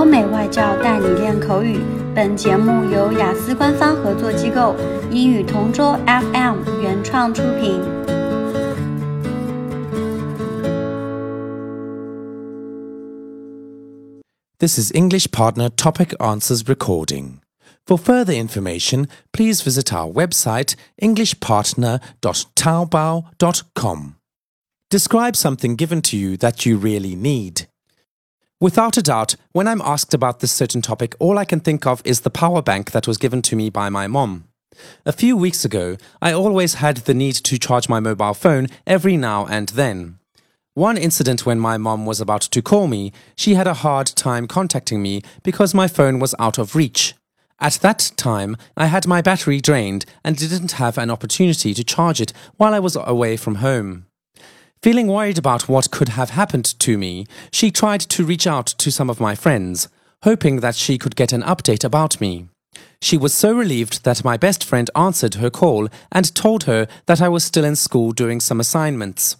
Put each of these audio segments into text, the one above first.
欧美外教带你练口语。本节目由雅思官方合作机构英语同桌 FM 原创出品。This is English Partner Topic Answers recording. For further information, please visit our website englishpartner.taobao.com. Describe something given to you that you really need. Without a doubt, when I'm asked about this certain topic, all I can think of is the power bank that was given to me by my mom. A few weeks ago, I always had the need to charge my mobile phone every now and then. One incident when my mom was about to call me, she had a hard time contacting me because my phone was out of reach. At that time, I had my battery drained and didn't have an opportunity to charge it while I was away from home. Feeling worried about what could have happened to me, she tried to reach out to some of my friends, hoping that she could get an update about me. She was so relieved that my best friend answered her call and told her that I was still in school doing some assignments.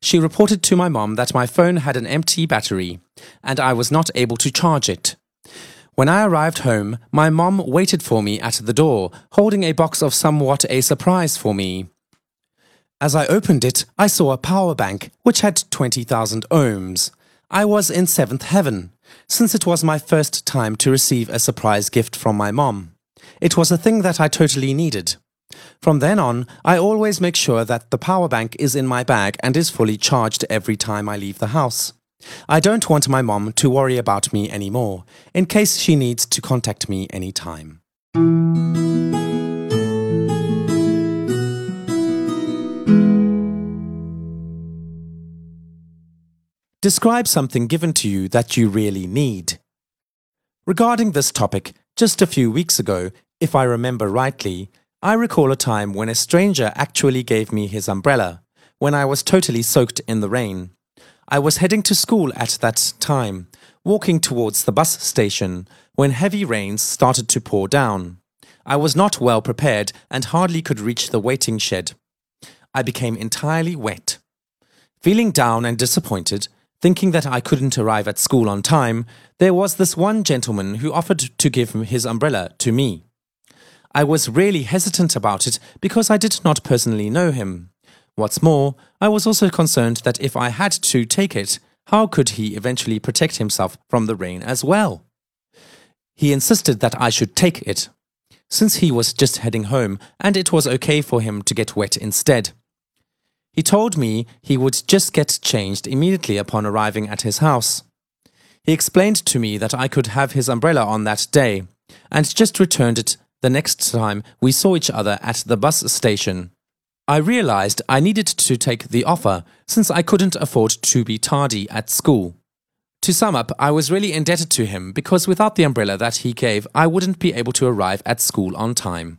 She reported to my mom that my phone had an empty battery and I was not able to charge it. When I arrived home, my mom waited for me at the door, holding a box of somewhat a surprise for me. As I opened it, I saw a power bank which had 20,000 ohms. I was in seventh heaven, since it was my first time to receive a surprise gift from my mom. It was a thing that I totally needed. From then on, I always make sure that the power bank is in my bag and is fully charged every time I leave the house. I don't want my mom to worry about me anymore, in case she needs to contact me anytime. Describe something given to you that you really need. Regarding this topic, just a few weeks ago, if I remember rightly, I recall a time when a stranger actually gave me his umbrella, when I was totally soaked in the rain. I was heading to school at that time, walking towards the bus station, when heavy rains started to pour down. I was not well prepared and hardly could reach the waiting shed. I became entirely wet. Feeling down and disappointed, Thinking that I couldn't arrive at school on time, there was this one gentleman who offered to give his umbrella to me. I was really hesitant about it because I did not personally know him. What's more, I was also concerned that if I had to take it, how could he eventually protect himself from the rain as well? He insisted that I should take it, since he was just heading home and it was okay for him to get wet instead. He told me he would just get changed immediately upon arriving at his house. He explained to me that I could have his umbrella on that day, and just returned it the next time we saw each other at the bus station. I realized I needed to take the offer since I couldn't afford to be tardy at school. To sum up, I was really indebted to him because without the umbrella that he gave, I wouldn't be able to arrive at school on time.